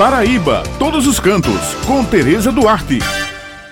Paraíba, todos os cantos, com Tereza Duarte.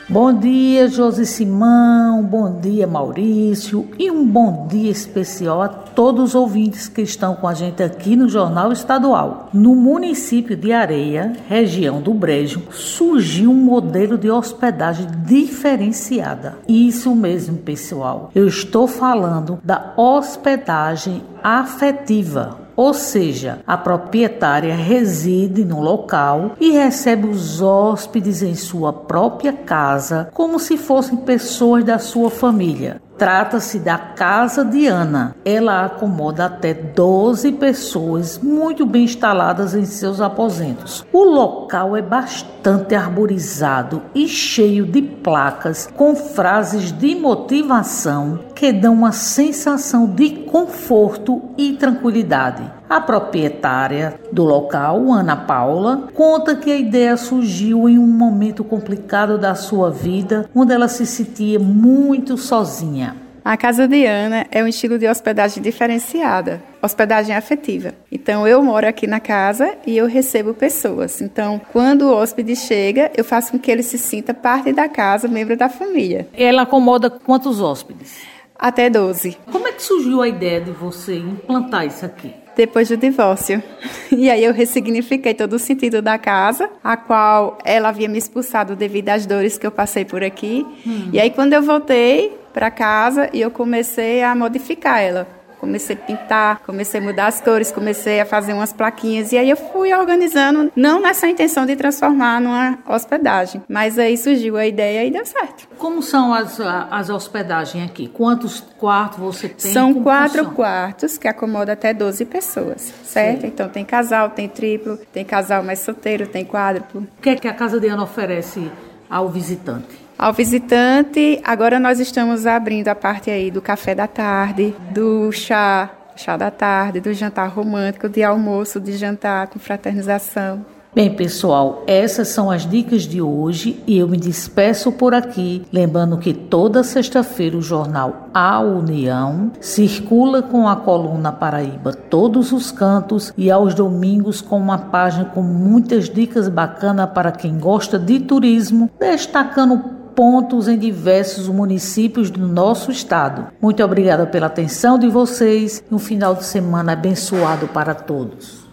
Bom dia, Josi Simão, bom dia, Maurício, e um bom dia especial a todos os ouvintes que estão com a gente aqui no Jornal Estadual. No município de Areia, região do Brejo, surgiu um modelo de hospedagem diferenciada. Isso mesmo, pessoal. Eu estou falando da hospedagem afetiva ou seja, a proprietária reside no local e recebe os hóspedes em sua própria casa como se fossem pessoas da sua família. Trata-se da Casa de Ana. Ela acomoda até 12 pessoas muito bem instaladas em seus aposentos. O local é bastante arborizado e cheio de placas com frases de motivação que dão uma sensação de conforto e tranquilidade. A proprietária do local, Ana Paula, conta que a ideia surgiu em um momento complicado da sua vida, onde ela se sentia muito sozinha. A Casa de Ana é um estilo de hospedagem diferenciada, hospedagem afetiva. Então, eu moro aqui na casa e eu recebo pessoas. Então, quando o hóspede chega, eu faço com que ele se sinta parte da casa, membro da família. Ela acomoda quantos hóspedes? Até 12. Como é que surgiu a ideia de você implantar isso aqui? Depois do divórcio. E aí eu ressignifiquei todo o sentido da casa, a qual ela havia me expulsado devido às dores que eu passei por aqui. Hum. E aí quando eu voltei para casa, eu comecei a modificar ela comecei a pintar, comecei a mudar as cores, comecei a fazer umas plaquinhas e aí eu fui organizando, não nessa intenção de transformar numa hospedagem, mas aí surgiu a ideia e deu certo. Como são as, as hospedagens aqui? Quantos quartos você tem? São quatro funciona? quartos que acomodam até 12 pessoas, certo? Sim. Então tem casal, tem triplo, tem casal mais solteiro, tem quádruplo. O que é que a Casa de Ana oferece ao visitante? Ao visitante, agora nós estamos abrindo a parte aí do café da tarde, do chá, chá da tarde, do jantar romântico, de almoço, de jantar com fraternização. Bem, pessoal, essas são as dicas de hoje e eu me despeço por aqui, lembrando que toda sexta-feira o jornal A União circula com a coluna Paraíba Todos os Cantos e aos domingos com uma página com muitas dicas bacanas para quem gosta de turismo, destacando pontos em diversos municípios do nosso estado. Muito obrigada pela atenção de vocês e um final de semana abençoado para todos.